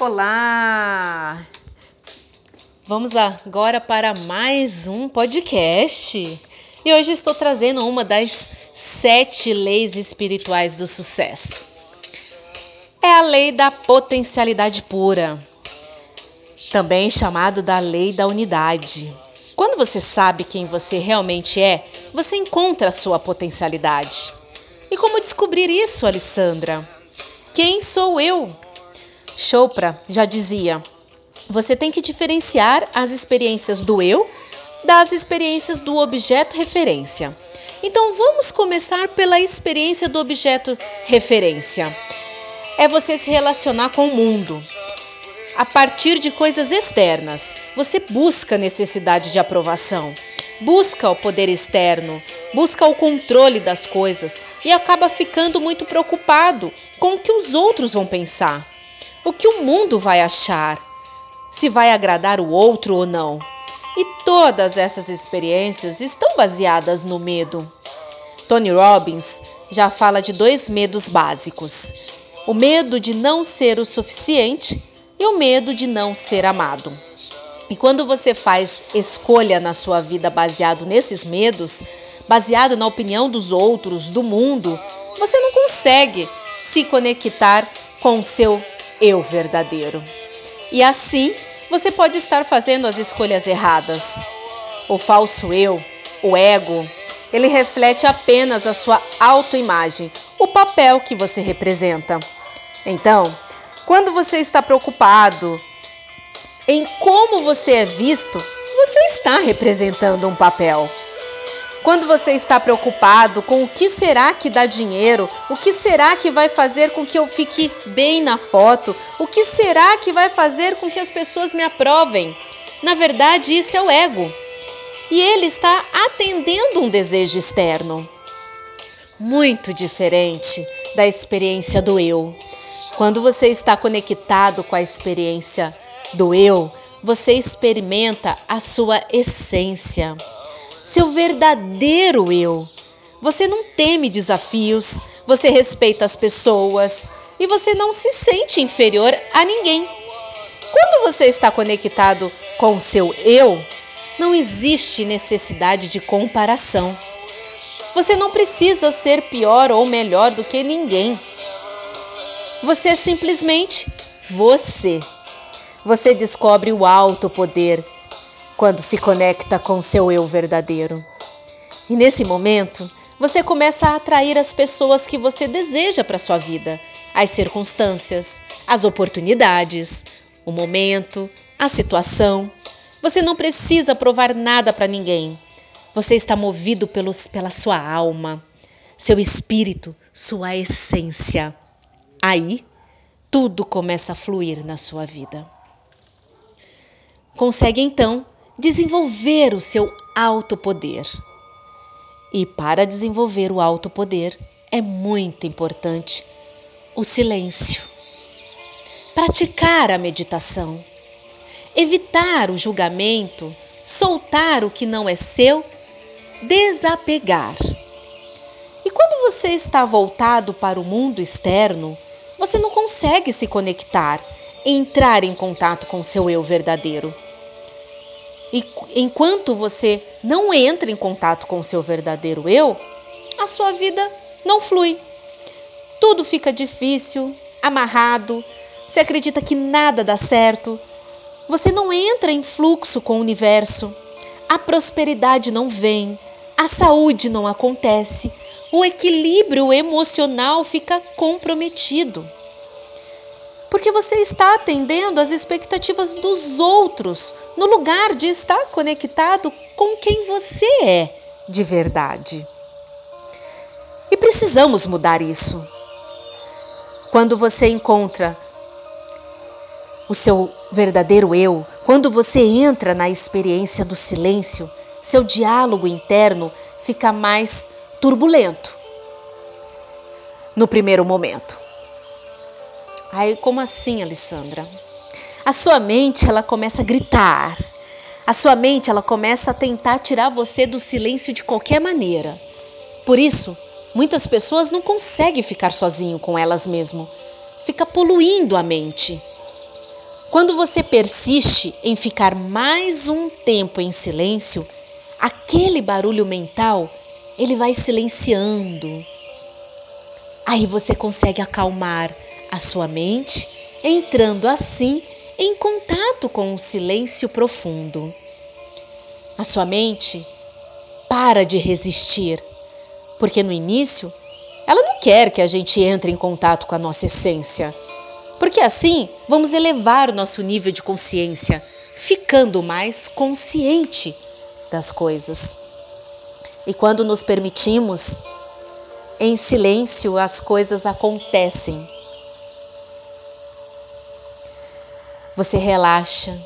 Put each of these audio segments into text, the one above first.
Olá! Vamos agora para mais um podcast. E hoje estou trazendo uma das sete leis espirituais do sucesso. É a lei da potencialidade pura, também chamado da lei da unidade. Quando você sabe quem você realmente é, você encontra a sua potencialidade. E como descobrir isso, Alessandra? Quem sou eu? Chopra já dizia: você tem que diferenciar as experiências do eu das experiências do objeto referência. Então vamos começar pela experiência do objeto referência. É você se relacionar com o mundo. A partir de coisas externas, você busca necessidade de aprovação, busca o poder externo, busca o controle das coisas e acaba ficando muito preocupado com o que os outros vão pensar o que o mundo vai achar, se vai agradar o outro ou não. E todas essas experiências estão baseadas no medo. Tony Robbins já fala de dois medos básicos: o medo de não ser o suficiente e o medo de não ser amado. E quando você faz escolha na sua vida baseado nesses medos, baseado na opinião dos outros, do mundo, você não consegue se conectar com o seu eu verdadeiro. E assim, você pode estar fazendo as escolhas erradas. O falso eu, o ego, ele reflete apenas a sua autoimagem, o papel que você representa. Então, quando você está preocupado em como você é visto, você está representando um papel. Quando você está preocupado com o que será que dá dinheiro, o que será que vai fazer com que eu fique bem na foto, o que será que vai fazer com que as pessoas me aprovem, na verdade isso é o ego. E ele está atendendo um desejo externo. Muito diferente da experiência do eu. Quando você está conectado com a experiência do eu, você experimenta a sua essência seu verdadeiro eu. Você não teme desafios, você respeita as pessoas e você não se sente inferior a ninguém. Quando você está conectado com o seu eu, não existe necessidade de comparação. Você não precisa ser pior ou melhor do que ninguém. Você é simplesmente você. Você descobre o alto poder quando se conecta com seu eu verdadeiro. E nesse momento, você começa a atrair as pessoas que você deseja para sua vida, as circunstâncias, as oportunidades, o momento, a situação. Você não precisa provar nada para ninguém. Você está movido pelos, pela sua alma, seu espírito, sua essência. Aí, tudo começa a fluir na sua vida. Consegue então desenvolver o seu alto poder. E para desenvolver o alto poder é muito importante o silêncio. Praticar a meditação, evitar o julgamento, soltar o que não é seu, desapegar. E quando você está voltado para o mundo externo, você não consegue se conectar, entrar em contato com seu eu verdadeiro. E enquanto você não entra em contato com o seu verdadeiro eu, a sua vida não flui. Tudo fica difícil, amarrado, você acredita que nada dá certo, você não entra em fluxo com o universo, a prosperidade não vem, a saúde não acontece, o equilíbrio emocional fica comprometido porque você está atendendo às expectativas dos outros, no lugar de estar conectado com quem você é de verdade. E precisamos mudar isso. Quando você encontra o seu verdadeiro eu, quando você entra na experiência do silêncio, seu diálogo interno fica mais turbulento no primeiro momento. Aí, como assim, Alessandra? A sua mente, ela começa a gritar. A sua mente, ela começa a tentar tirar você do silêncio de qualquer maneira. Por isso, muitas pessoas não conseguem ficar sozinho com elas mesmas. Fica poluindo a mente. Quando você persiste em ficar mais um tempo em silêncio, aquele barulho mental, ele vai silenciando. Aí você consegue acalmar a sua mente, entrando assim em contato com o silêncio profundo. A sua mente para de resistir, porque no início ela não quer que a gente entre em contato com a nossa essência, porque assim vamos elevar o nosso nível de consciência, ficando mais consciente das coisas. E quando nos permitimos, em silêncio as coisas acontecem. Você relaxa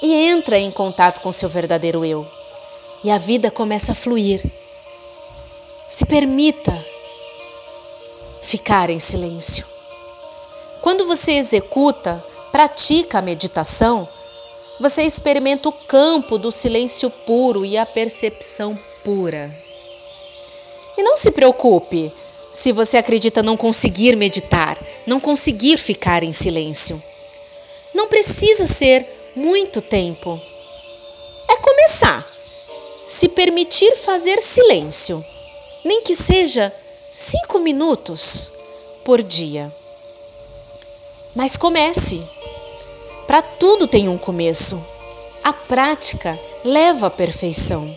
e entra em contato com seu verdadeiro eu. E a vida começa a fluir. Se permita ficar em silêncio. Quando você executa, pratica a meditação, você experimenta o campo do silêncio puro e a percepção pura. E não se preocupe se você acredita não conseguir meditar, não conseguir ficar em silêncio. Precisa ser muito tempo. É começar. Se permitir fazer silêncio, nem que seja cinco minutos por dia. Mas comece. Para tudo tem um começo. A prática leva à perfeição.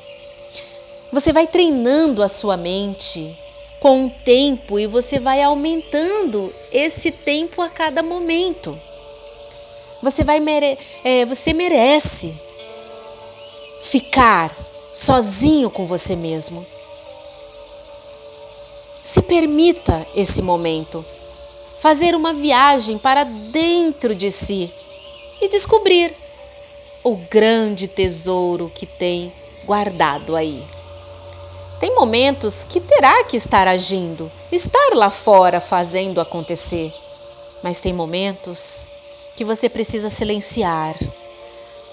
Você vai treinando a sua mente com o tempo e você vai aumentando esse tempo a cada momento. Você vai mere é, você merece ficar sozinho com você mesmo. Se permita esse momento, fazer uma viagem para dentro de si e descobrir o grande tesouro que tem guardado aí. Tem momentos que terá que estar agindo, estar lá fora fazendo acontecer, mas tem momentos que você precisa silenciar,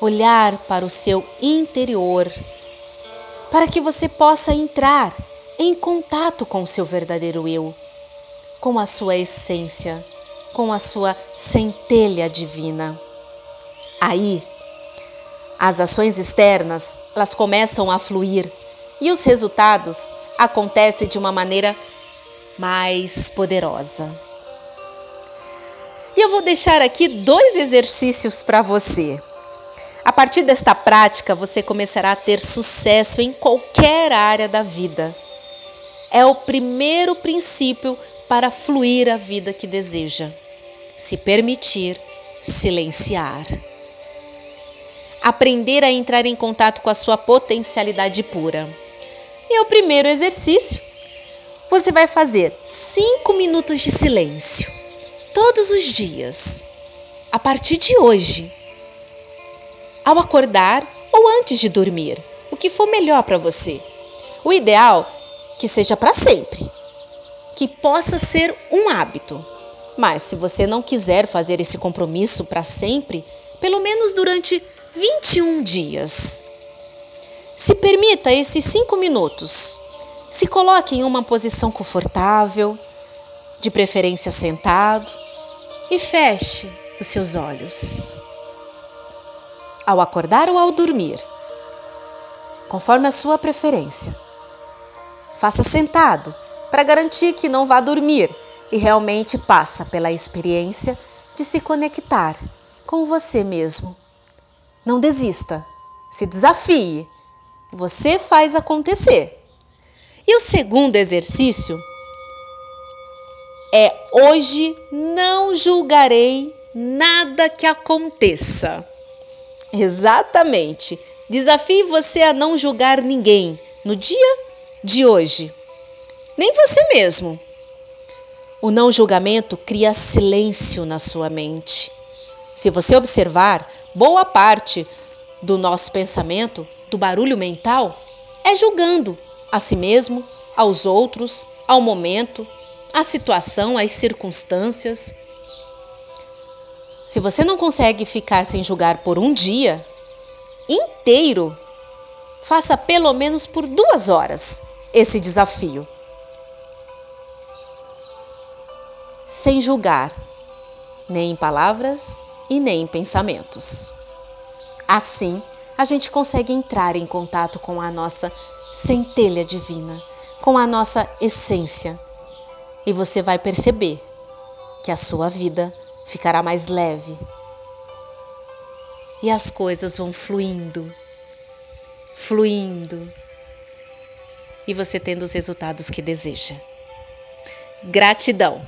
olhar para o seu interior, para que você possa entrar em contato com o seu verdadeiro eu, com a sua essência, com a sua centelha divina. Aí, as ações externas, elas começam a fluir e os resultados acontecem de uma maneira mais poderosa. E eu vou deixar aqui dois exercícios para você. A partir desta prática, você começará a ter sucesso em qualquer área da vida. É o primeiro princípio para fluir a vida que deseja. Se permitir silenciar. Aprender a entrar em contato com a sua potencialidade pura. E o primeiro exercício, você vai fazer cinco minutos de silêncio todos os dias, a partir de hoje, ao acordar ou antes de dormir, o que for melhor para você. O ideal que seja para sempre, que possa ser um hábito. Mas se você não quiser fazer esse compromisso para sempre, pelo menos durante 21 dias. Se permita esses cinco minutos. Se coloque em uma posição confortável, de preferência sentado, e feche os seus olhos. Ao acordar ou ao dormir, conforme a sua preferência. Faça sentado para garantir que não vá dormir e realmente passa pela experiência de se conectar com você mesmo. Não desista, se desafie. Você faz acontecer. E o segundo exercício é hoje não julgarei nada que aconteça. Exatamente. Desafie você a não julgar ninguém no dia de hoje, nem você mesmo. O não julgamento cria silêncio na sua mente. Se você observar, boa parte do nosso pensamento, do barulho mental, é julgando a si mesmo, aos outros, ao momento, a situação, as circunstâncias. Se você não consegue ficar sem julgar por um dia inteiro, faça pelo menos por duas horas esse desafio. Sem julgar, nem em palavras, e nem em pensamentos. Assim, a gente consegue entrar em contato com a nossa centelha divina, com a nossa essência. E você vai perceber que a sua vida ficará mais leve. E as coisas vão fluindo, fluindo. E você tendo os resultados que deseja. Gratidão!